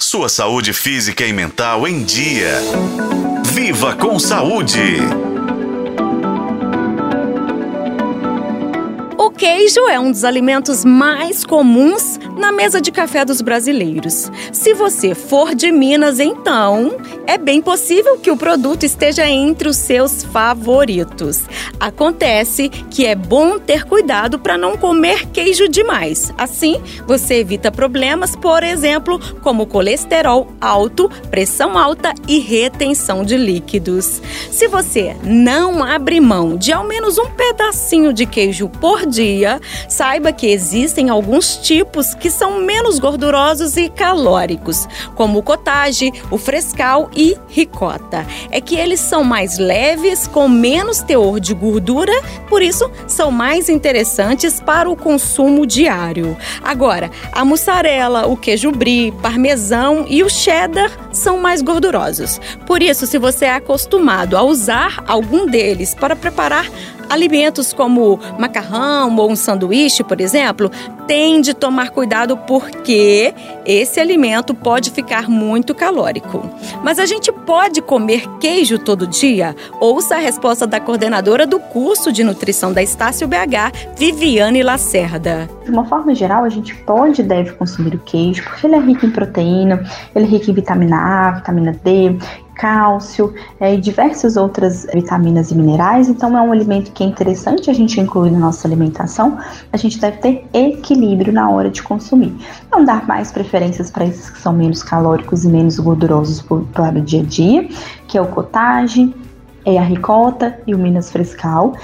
Sua saúde física e mental em dia. Viva com saúde! O queijo é um dos alimentos mais comuns na mesa de café dos brasileiros. Se você for de Minas, então é bem possível que o produto esteja entre os seus favoritos. Acontece que é bom ter cuidado para não comer queijo demais. Assim, você evita problemas, por exemplo, como colesterol alto, pressão alta e retenção de líquidos. Se você não abre mão de ao menos um pedacinho de queijo por dia, saiba que existem alguns tipos que são menos gordurosos e calóricos, como o cottage, o frescal e ricota. É que eles são mais leves, com menos teor de gordura, por isso são mais interessantes para o consumo diário. Agora, a mussarela, o queijo brie, parmesão e o cheddar são mais gordurosos. Por isso, se você é acostumado a usar algum deles para preparar Alimentos como macarrão ou um sanduíche, por exemplo, tem de tomar cuidado porque esse alimento pode ficar muito calórico. Mas a gente pode comer queijo todo dia? Ouça a resposta da coordenadora do curso de nutrição da Estácio BH, Viviane Lacerda. De uma forma geral, a gente pode e deve consumir o queijo porque ele é rico em proteína, ele é rico em vitamina A, vitamina D, cálcio é, e diversas outras vitaminas e minerais. Então, é um alimento que é interessante a gente incluir na nossa alimentação. A gente deve ter equilíbrio na hora de consumir. Não dar mais preferências para esses que são menos calóricos e menos gordurosos para o dia a dia, que é o cottage, é a ricota e o Minas Frescal.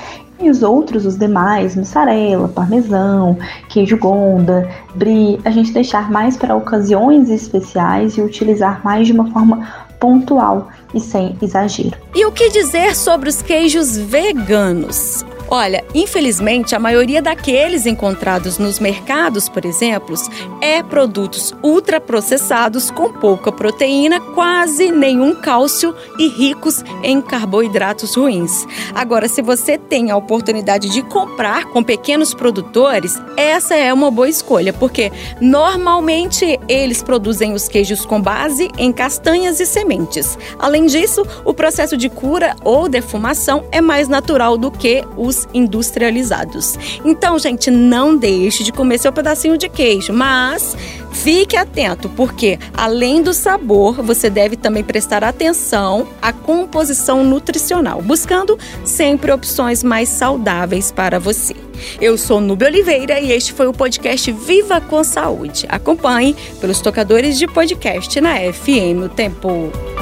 E os outros, os demais, mussarela, parmesão, queijo gonda, brie, a gente deixar mais para ocasiões especiais e utilizar mais de uma forma pontual e sem exagero. E o que dizer sobre os queijos veganos? Olha, infelizmente, a maioria daqueles encontrados nos mercados, por exemplo, é produtos ultraprocessados com pouca proteína, quase nenhum cálcio e ricos em carboidratos ruins. Agora, se você tem a oportunidade de comprar com pequenos produtores, essa é uma boa escolha, porque normalmente eles produzem os queijos com base em castanhas e sementes. Além disso, o processo de cura ou defumação é mais natural do que os industrializados. Então, gente, não deixe de comer seu pedacinho de queijo, mas fique atento, porque além do sabor, você deve também prestar atenção à composição nutricional, buscando sempre opções mais saudáveis para você. Eu sou Nubia Oliveira e este foi o podcast Viva com Saúde. Acompanhe pelos tocadores de podcast na FM O Tempo.